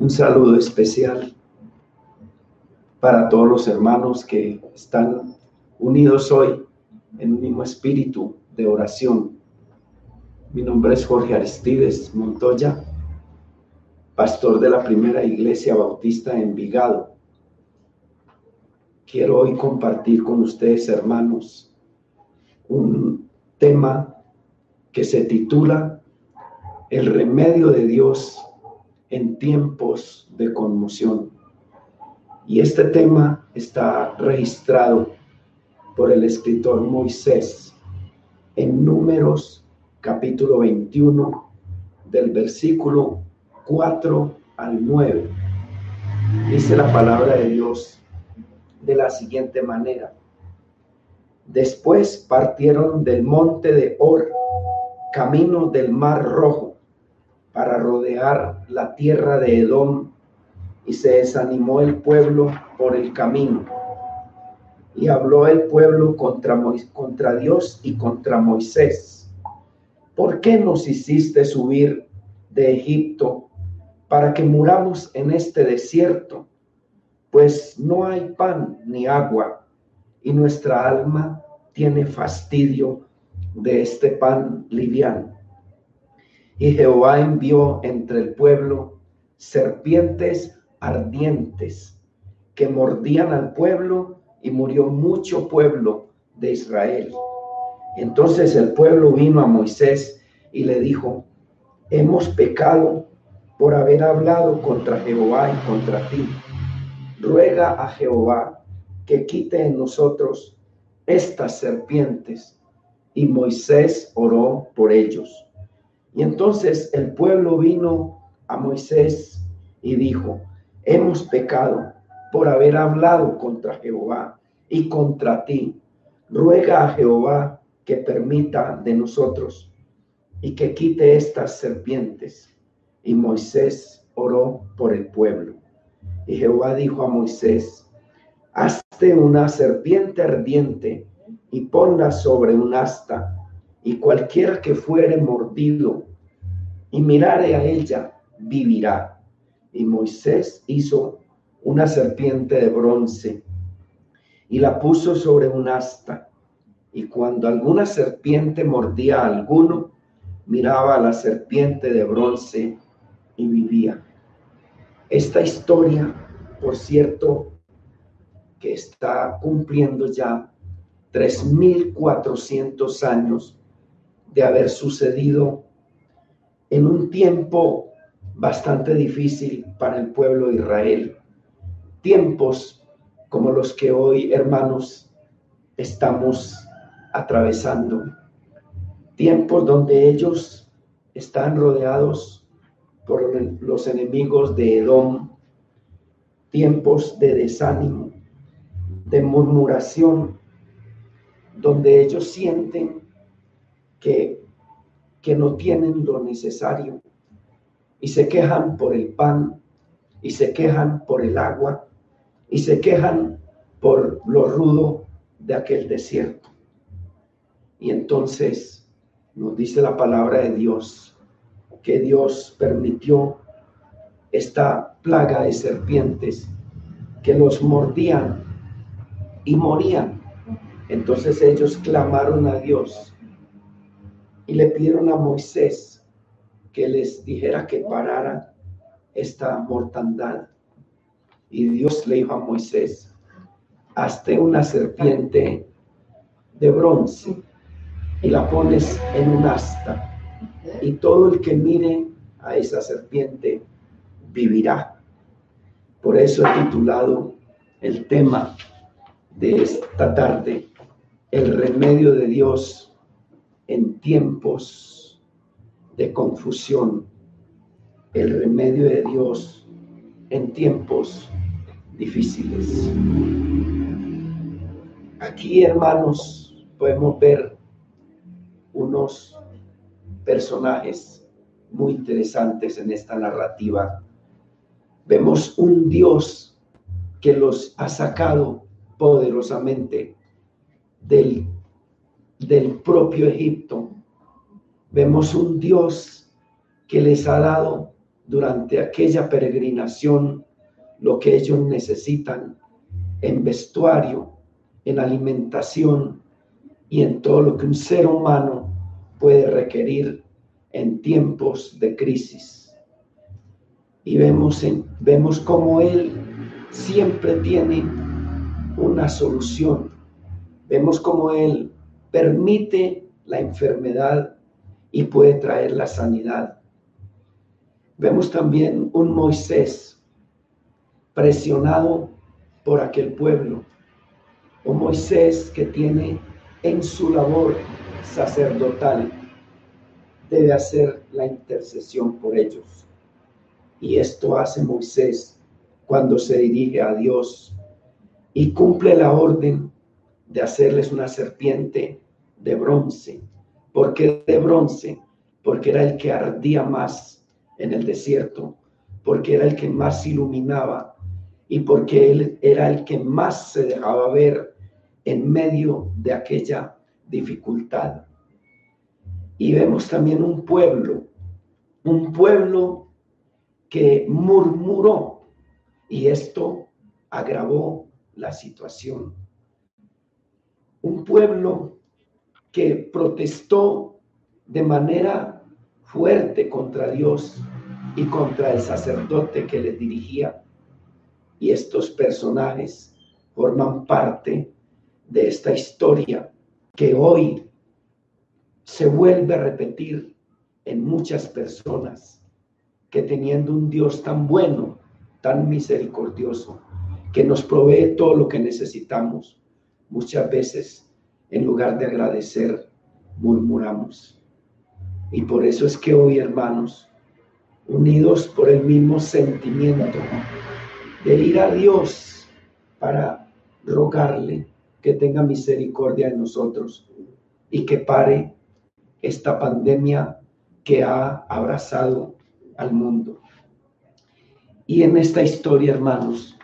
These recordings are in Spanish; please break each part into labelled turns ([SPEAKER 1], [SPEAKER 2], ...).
[SPEAKER 1] Un saludo especial para todos los hermanos que están unidos hoy en un mismo espíritu de oración. Mi nombre es Jorge Aristides Montoya, pastor de la primera iglesia bautista en Vigado. Quiero hoy compartir con ustedes, hermanos, un tema que se titula El remedio de Dios en tiempos de conmoción. Y este tema está registrado por el escritor Moisés en números capítulo 21 del versículo 4 al 9. Dice la palabra de Dios de la siguiente manera. Después partieron del monte de Or, camino del mar rojo para rodear la tierra de Edom y se desanimó el pueblo por el camino. Y habló el pueblo contra, contra Dios y contra Moisés. ¿Por qué nos hiciste subir de Egipto para que muramos en este desierto? Pues no hay pan ni agua y nuestra alma tiene fastidio de este pan liviano. Y Jehová envió entre el pueblo serpientes ardientes que mordían al pueblo y murió mucho pueblo de Israel. Entonces el pueblo vino a Moisés y le dijo, hemos pecado por haber hablado contra Jehová y contra ti. Ruega a Jehová que quite en nosotros estas serpientes. Y Moisés oró por ellos. Y entonces el pueblo vino a Moisés y dijo, hemos pecado por haber hablado contra Jehová y contra ti. Ruega a Jehová que permita de nosotros y que quite estas serpientes. Y Moisés oró por el pueblo. Y Jehová dijo a Moisés, hazte una serpiente ardiente y ponla sobre un asta y cualquiera que fuere mordido y mirare a ella, vivirá. Y Moisés hizo una serpiente de bronce y la puso sobre un asta. Y cuando alguna serpiente mordía a alguno, miraba a la serpiente de bronce y vivía. Esta historia, por cierto, que está cumpliendo ya 3.400 años de haber sucedido en un tiempo bastante difícil para el pueblo de Israel. Tiempos como los que hoy, hermanos, estamos atravesando. Tiempos donde ellos están rodeados por los enemigos de Edom. Tiempos de desánimo, de murmuración, donde ellos sienten que, que no tienen lo necesario y se quejan por el pan y se quejan por el agua y se quejan por lo rudo de aquel desierto. Y entonces nos dice la palabra de Dios que Dios permitió esta plaga de serpientes que los mordían y morían. Entonces ellos clamaron a Dios y le pidieron a Moisés que les dijera que parara esta mortandad. Y Dios le dijo a Moisés, hazte una serpiente de bronce y la pones en un asta. Y todo el que mire a esa serpiente vivirá. Por eso he titulado el tema de esta tarde, el remedio de Dios tiempos de confusión, el remedio de Dios en tiempos difíciles. Aquí, hermanos, podemos ver unos personajes muy interesantes en esta narrativa. Vemos un Dios que los ha sacado poderosamente del del propio Egipto. Vemos un Dios que les ha dado durante aquella peregrinación lo que ellos necesitan en vestuario, en alimentación y en todo lo que un ser humano puede requerir en tiempos de crisis. Y vemos, en, vemos cómo Él siempre tiene una solución. Vemos cómo Él permite la enfermedad y puede traer la sanidad. Vemos también un Moisés presionado por aquel pueblo, un Moisés que tiene en su labor sacerdotal, debe hacer la intercesión por ellos. Y esto hace Moisés cuando se dirige a Dios y cumple la orden de hacerles una serpiente de bronce. ¿Por qué de bronce? Porque era el que ardía más en el desierto, porque era el que más iluminaba y porque él era el que más se dejaba ver en medio de aquella dificultad. Y vemos también un pueblo, un pueblo que murmuró y esto agravó la situación. Un pueblo que protestó de manera fuerte contra Dios y contra el sacerdote que les dirigía. Y estos personajes forman parte de esta historia que hoy se vuelve a repetir en muchas personas que teniendo un Dios tan bueno, tan misericordioso, que nos provee todo lo que necesitamos, muchas veces en lugar de agradecer, murmuramos. Y por eso es que hoy, hermanos, unidos por el mismo sentimiento de ir a Dios para rogarle que tenga misericordia de nosotros y que pare esta pandemia que ha abrazado al mundo. Y en esta historia, hermanos,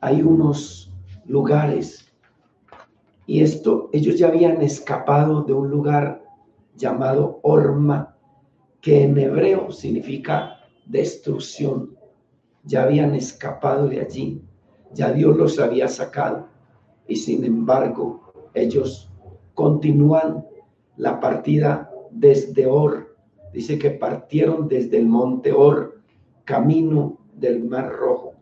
[SPEAKER 1] hay unos lugares, y esto, ellos ya habían escapado de un lugar llamado Orma, que en hebreo significa destrucción. Ya habían escapado de allí, ya Dios los había sacado y sin embargo ellos continúan la partida desde Or. Dice que partieron desde el monte Or, camino del Mar Rojo.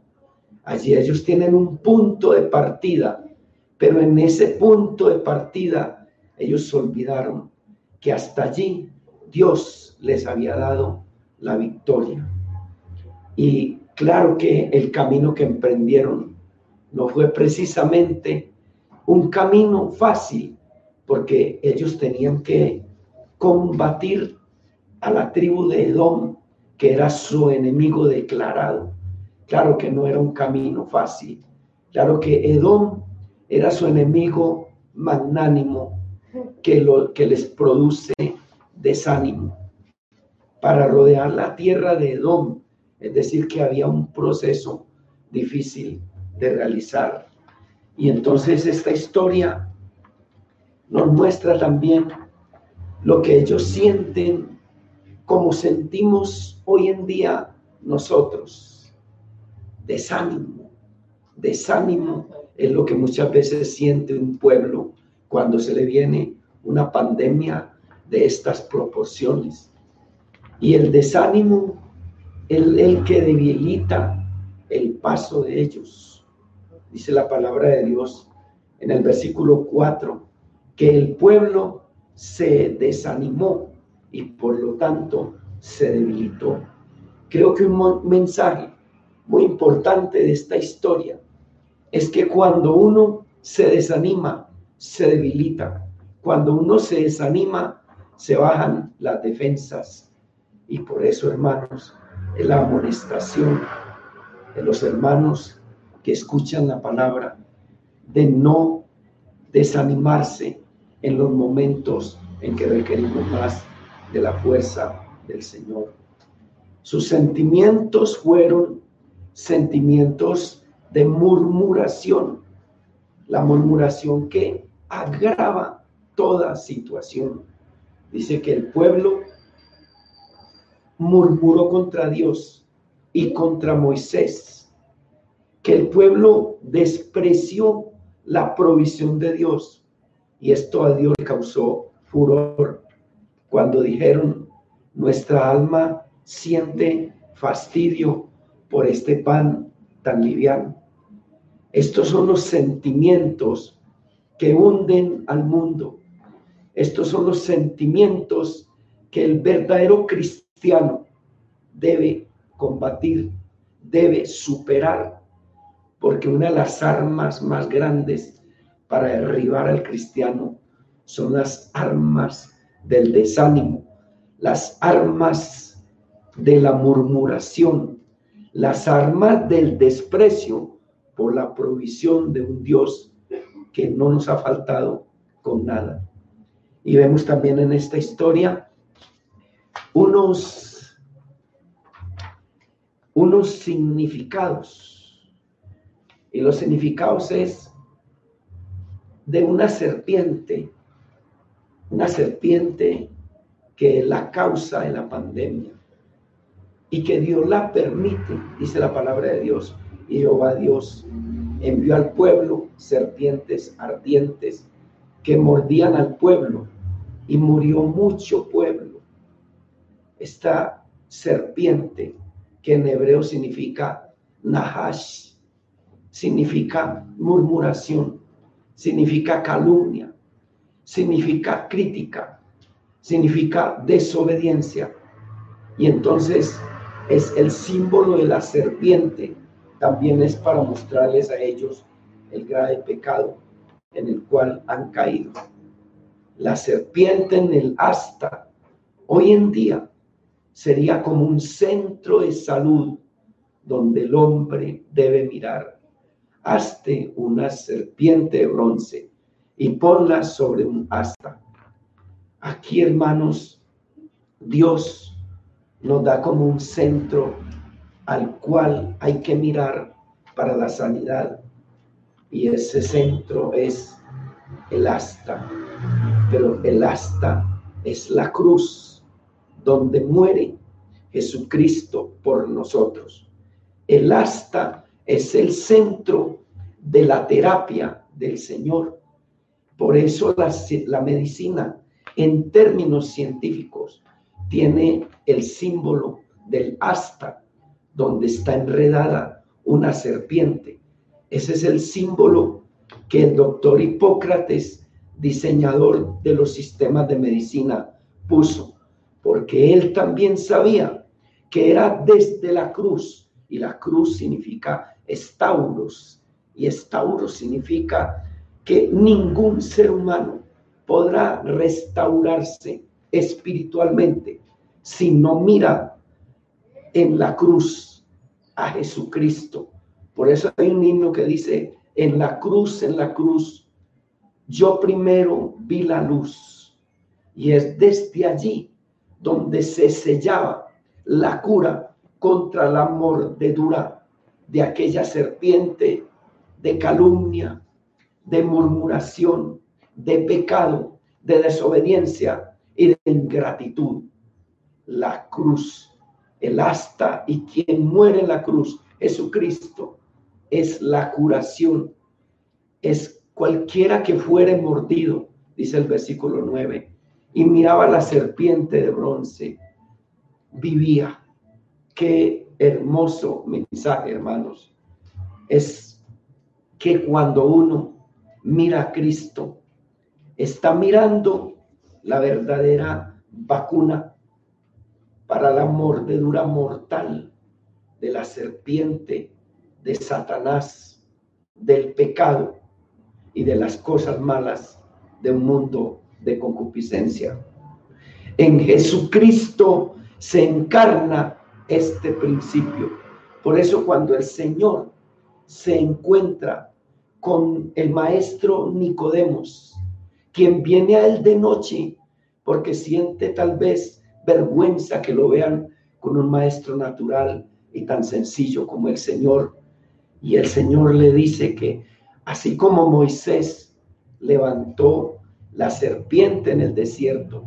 [SPEAKER 1] Allí ellos tienen un punto de partida, pero en ese punto de partida ellos olvidaron que hasta allí Dios les había dado la victoria. Y claro que el camino que emprendieron no fue precisamente un camino fácil, porque ellos tenían que combatir a la tribu de Edom, que era su enemigo declarado. Claro que no era un camino fácil. Claro que Edom era su enemigo magnánimo que, lo, que les produce desánimo. Para rodear la tierra de Edom, es decir, que había un proceso difícil de realizar. Y entonces esta historia nos muestra también lo que ellos sienten como sentimos hoy en día nosotros. Desánimo. Desánimo es lo que muchas veces siente un pueblo cuando se le viene una pandemia de estas proporciones. Y el desánimo es el que debilita el paso de ellos dice la palabra de Dios en el versículo 4, que el pueblo se desanimó y por lo tanto se debilitó. Creo que un mensaje muy importante de esta historia es que cuando uno se desanima, se debilita. Cuando uno se desanima, se bajan las defensas. Y por eso, hermanos, es la amonestación de los hermanos que escuchan la palabra, de no desanimarse en los momentos en que requerimos más de la fuerza del Señor. Sus sentimientos fueron sentimientos de murmuración, la murmuración que agrava toda situación. Dice que el pueblo murmuró contra Dios y contra Moisés, que el pueblo despreció la provisión de Dios y esto a Dios le causó furor cuando dijeron, nuestra alma siente fastidio por este pan tan liviano. Estos son los sentimientos que hunden al mundo. Estos son los sentimientos que el verdadero cristiano debe combatir, debe superar, porque una de las armas más grandes para derribar al cristiano son las armas del desánimo, las armas de la murmuración, las armas del desprecio por la provisión de un Dios que no nos ha faltado con nada. Y vemos también en esta historia unos, unos significados. Y los significados es de una serpiente, una serpiente que es la causa de la pandemia y que Dios la permite, dice la palabra de Dios, y Jehová Dios envió al pueblo serpientes ardientes que mordían al pueblo y murió mucho pueblo. Esta serpiente, que en hebreo significa Nahash, significa murmuración, significa calumnia, significa crítica, significa desobediencia. Y entonces es el símbolo de la serpiente, también es para mostrarles a ellos el grave pecado en el cual han caído. La serpiente en el asta hoy en día sería como un centro de salud donde el hombre debe mirar. Hazte una serpiente de bronce y ponla sobre un asta. Aquí, hermanos, Dios nos da como un centro al cual hay que mirar para la sanidad. Y ese centro es el asta. Pero el asta es la cruz donde muere Jesucristo por nosotros. El asta es el centro de la terapia del Señor. Por eso la, la medicina, en términos científicos, tiene el símbolo del asta, donde está enredada una serpiente. Ese es el símbolo que el doctor Hipócrates, diseñador de los sistemas de medicina, puso, porque él también sabía que era desde la cruz, y la cruz significa estauros, y estauros significa que ningún ser humano podrá restaurarse espiritualmente si no mira en la cruz a Jesucristo. Por eso hay un himno que dice, en la cruz, en la cruz, yo primero vi la luz. Y es desde allí donde se sellaba la cura contra la mordedura de aquella serpiente de calumnia, de murmuración, de pecado, de desobediencia y de ingratitud. La cruz, el asta y quien muere en la cruz, Jesucristo, es la curación. Es cualquiera que fuere mordido, dice el versículo 9, y miraba la serpiente de bronce, vivía. Qué hermoso mensaje, hermanos. Es que cuando uno mira a Cristo, está mirando la verdadera vacuna para la mordedura mortal de la serpiente, de Satanás, del pecado y de las cosas malas de un mundo de concupiscencia. En Jesucristo se encarna este principio. Por eso cuando el Señor se encuentra con el maestro Nicodemos, quien viene a él de noche porque siente tal vez vergüenza que lo vean con un maestro natural y tan sencillo como el Señor. Y el Señor le dice que así como Moisés levantó la serpiente en el desierto,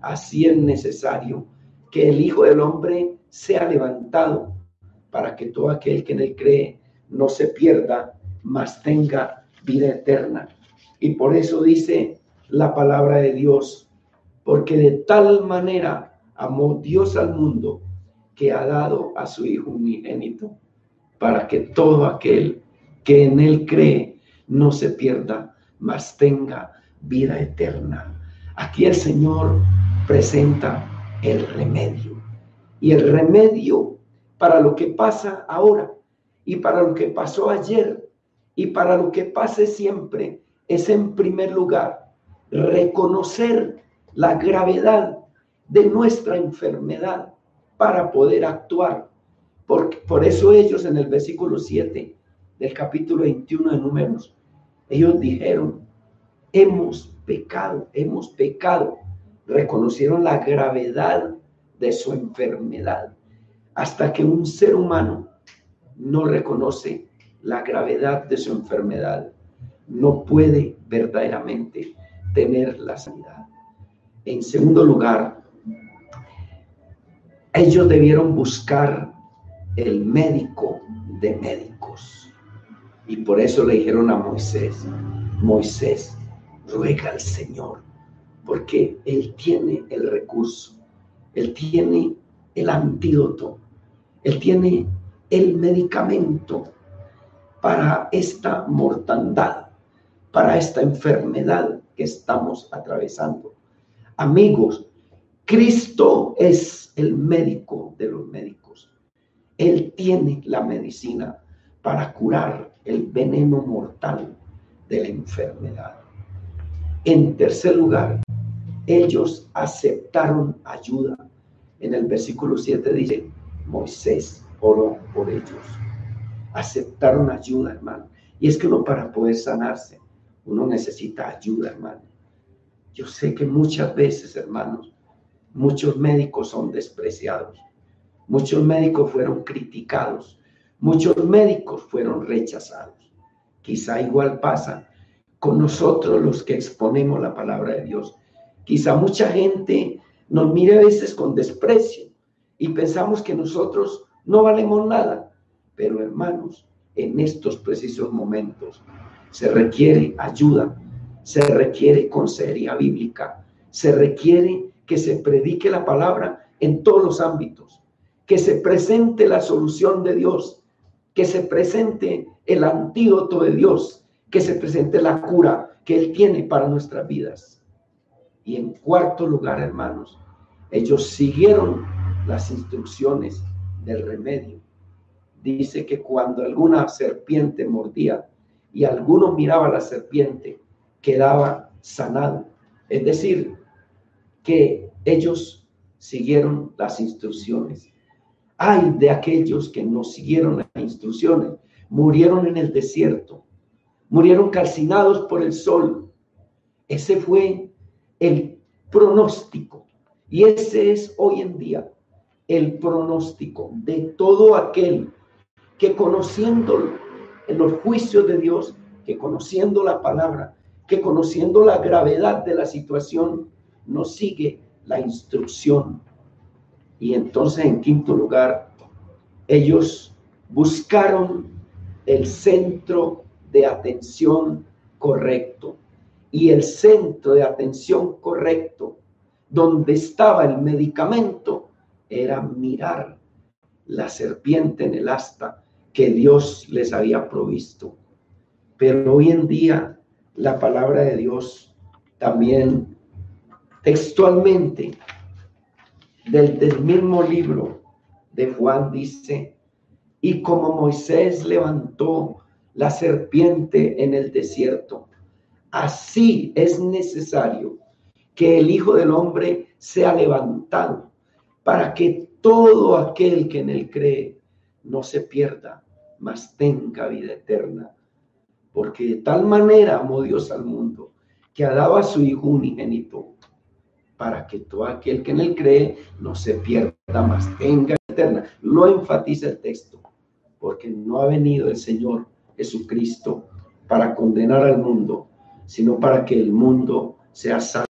[SPEAKER 1] así es necesario que el Hijo del Hombre sea levantado para que todo aquel que en él cree no se pierda, mas tenga vida eterna. Y por eso dice la palabra de Dios, porque de tal manera amó Dios al mundo que ha dado a su Hijo unigénito, para que todo aquel que en él cree no se pierda, mas tenga vida eterna. Aquí el Señor presenta el remedio. Y el remedio para lo que pasa ahora y para lo que pasó ayer y para lo que pase siempre es en primer lugar reconocer la gravedad de nuestra enfermedad para poder actuar. Porque, por eso ellos en el versículo 7 del capítulo 21 de Números, ellos dijeron, hemos pecado, hemos pecado. Reconocieron la gravedad de su enfermedad. Hasta que un ser humano no reconoce la gravedad de su enfermedad, no puede verdaderamente tener la sanidad. En segundo lugar, ellos debieron buscar el médico de médicos. Y por eso le dijeron a Moisés, Moisés, ruega al Señor, porque Él tiene el recurso, Él tiene el antídoto, Él tiene el medicamento para esta mortandad, para esta enfermedad que estamos atravesando. Amigos, Cristo es el médico de los médicos. Él tiene la medicina para curar el veneno mortal de la enfermedad. En tercer lugar, ellos aceptaron ayuda. En el versículo 7 dice, Moisés oró por ellos. Aceptaron ayuda, hermano. Y es que uno para poder sanarse, uno necesita ayuda, hermano. Yo sé que muchas veces, hermanos, muchos médicos son despreciados. Muchos médicos fueron criticados. Muchos médicos fueron rechazados. Quizá igual pasa con nosotros los que exponemos la palabra de Dios. Quizá mucha gente nos mire a veces con desprecio y pensamos que nosotros no valemos nada. Pero hermanos, en estos precisos momentos se requiere ayuda, se requiere consejería bíblica, se requiere que se predique la palabra en todos los ámbitos, que se presente la solución de Dios, que se presente el antídoto de Dios, que se presente la cura que Él tiene para nuestras vidas. Y en cuarto lugar, hermanos, ellos siguieron las instrucciones del remedio. Dice que cuando alguna serpiente mordía y alguno miraba a la serpiente, quedaba sanado. Es decir, que ellos siguieron las instrucciones. Hay de aquellos que no siguieron las instrucciones, murieron en el desierto, murieron calcinados por el sol. Ese fue el pronóstico y ese es hoy en día el pronóstico de todo aquel que conociendo los juicios de Dios, que conociendo la palabra, que conociendo la gravedad de la situación, no sigue la instrucción. Y entonces, en quinto lugar, ellos buscaron el centro de atención correcto. Y el centro de atención correcto, donde estaba el medicamento, era mirar la serpiente en el asta que Dios les había provisto. Pero hoy en día la palabra de Dios también textualmente del, mismo libro de Juan dice, y como Moisés levantó la serpiente en el desierto. Así es necesario que el Hijo del Hombre sea levantado para que todo aquel que en él cree no se pierda, mas tenga vida eterna. Porque de tal manera amó Dios al mundo que ha dado a su Hijo unigénito para que todo aquel que en él cree no se pierda, mas tenga eterna. Lo enfatiza el texto, porque no ha venido el Señor Jesucristo para condenar al mundo, sino para que el mundo sea salvo.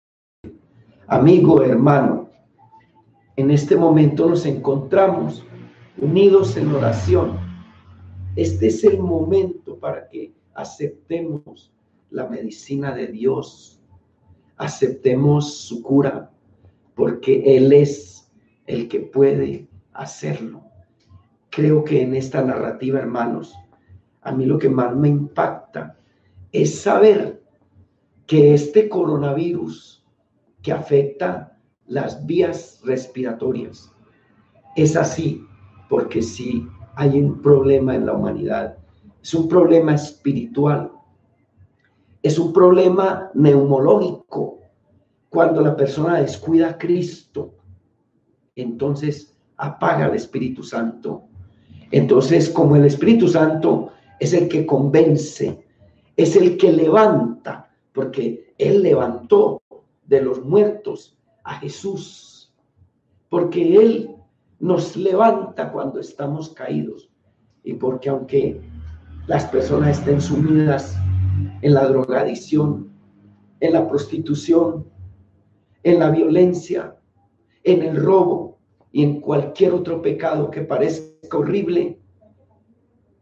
[SPEAKER 1] Amigo, hermano, en este momento nos encontramos unidos en oración. Este es el momento para que aceptemos la medicina de Dios, aceptemos su cura, porque Él es el que puede hacerlo. Creo que en esta narrativa, hermanos, a mí lo que más me impacta es saber que este coronavirus que afecta las vías respiratorias es así porque sí hay un problema en la humanidad. Es un problema espiritual. Es un problema neumológico. Cuando la persona descuida a Cristo, entonces apaga el Espíritu Santo. Entonces, como el Espíritu Santo es el que convence, es el que levanta, porque Él levantó de los muertos a Jesús, porque Él nos levanta cuando estamos caídos y porque aunque las personas estén sumidas en la drogadicción, en la prostitución, en la violencia, en el robo y en cualquier otro pecado que parezca horrible,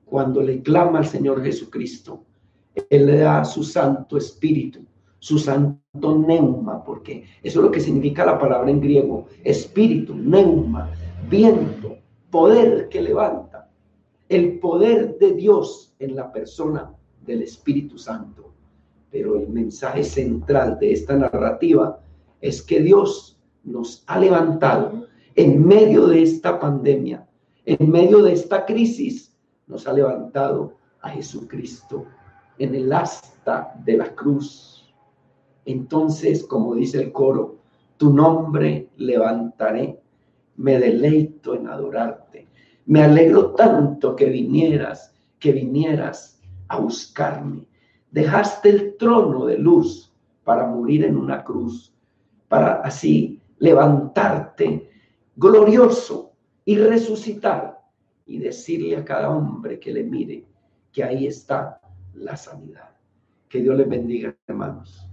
[SPEAKER 1] cuando le clama al Señor Jesucristo, Él le da su Santo Espíritu, su Santo Neuma, porque eso es lo que significa la palabra en griego, Espíritu, Neuma, viento, poder que levanta, el poder de Dios en la persona del Espíritu Santo. Pero el mensaje central de esta narrativa es que Dios nos ha levantado en medio de esta pandemia, en medio de esta crisis, nos ha levantado a Jesucristo en el asta de la cruz. Entonces, como dice el coro, tu nombre levantaré me deleito en adorarte. Me alegro tanto que vinieras, que vinieras a buscarme. Dejaste el trono de luz para morir en una cruz, para así levantarte glorioso y resucitar y decirle a cada hombre que le mire que ahí está la sanidad. Que Dios les bendiga, hermanos.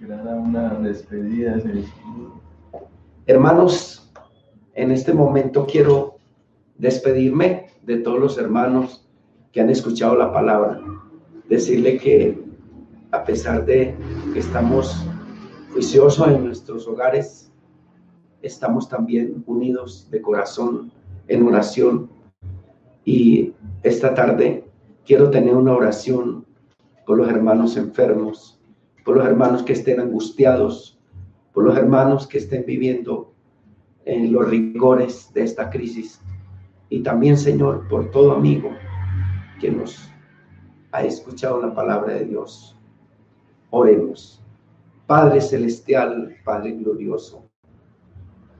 [SPEAKER 2] una despedida.
[SPEAKER 1] Hermanos, en este momento quiero despedirme de todos los hermanos que han escuchado la palabra. Decirle que a pesar de que estamos juiciosos en nuestros hogares, estamos también unidos de corazón en oración. Y esta tarde quiero tener una oración por los hermanos enfermos, por los hermanos que estén angustiados, por los hermanos que estén viviendo en los rigores de esta crisis y también, Señor, por todo amigo que nos ha escuchado la palabra de Dios. Oremos. Padre celestial, Padre glorioso,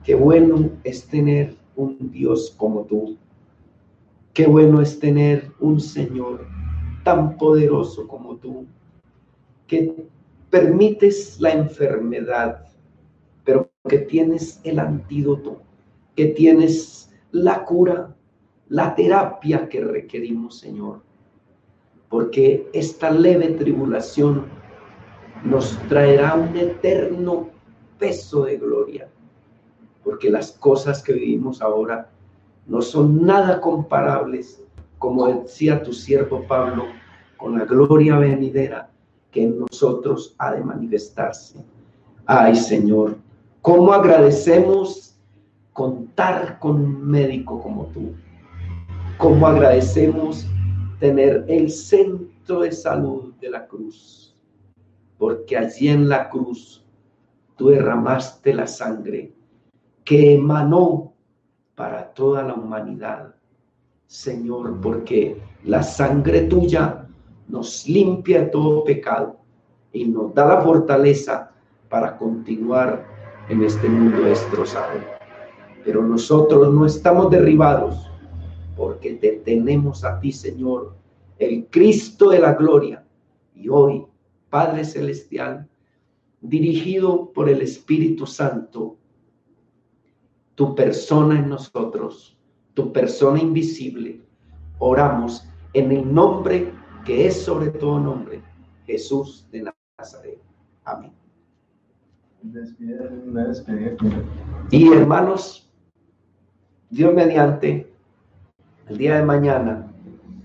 [SPEAKER 1] qué bueno es tener un Dios como tú. Qué bueno es tener un Señor tan poderoso como tú, que permites la enfermedad pero que tienes el antídoto, que tienes la cura, la terapia que requerimos, Señor. Porque esta leve tribulación nos traerá un eterno peso de gloria. Porque las cosas que vivimos ahora no son nada comparables, como decía tu siervo Pablo, con la gloria venidera que en nosotros ha de manifestarse. Ay, Señor, ¿Cómo agradecemos contar con un médico como tú? ¿Cómo agradecemos tener el centro de salud de la cruz? Porque allí en la cruz tú derramaste la sangre que emanó para toda la humanidad. Señor, porque la sangre tuya nos limpia de todo pecado y nos da la fortaleza para continuar en este mundo destrozado. Pero nosotros no estamos derribados porque te tenemos a ti, Señor, el Cristo de la gloria. Y hoy, Padre Celestial, dirigido por el Espíritu Santo, tu persona en nosotros, tu persona invisible, oramos en el nombre que es sobre todo nombre, Jesús de Nazaret. Amén. Y hermanos, Dios mediante, el día de mañana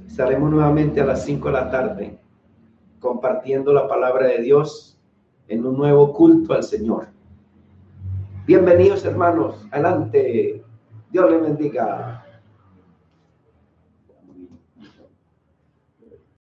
[SPEAKER 1] estaremos nuevamente a las 5 de la tarde compartiendo la palabra de Dios en un nuevo culto al Señor. Bienvenidos hermanos, adelante, Dios les bendiga.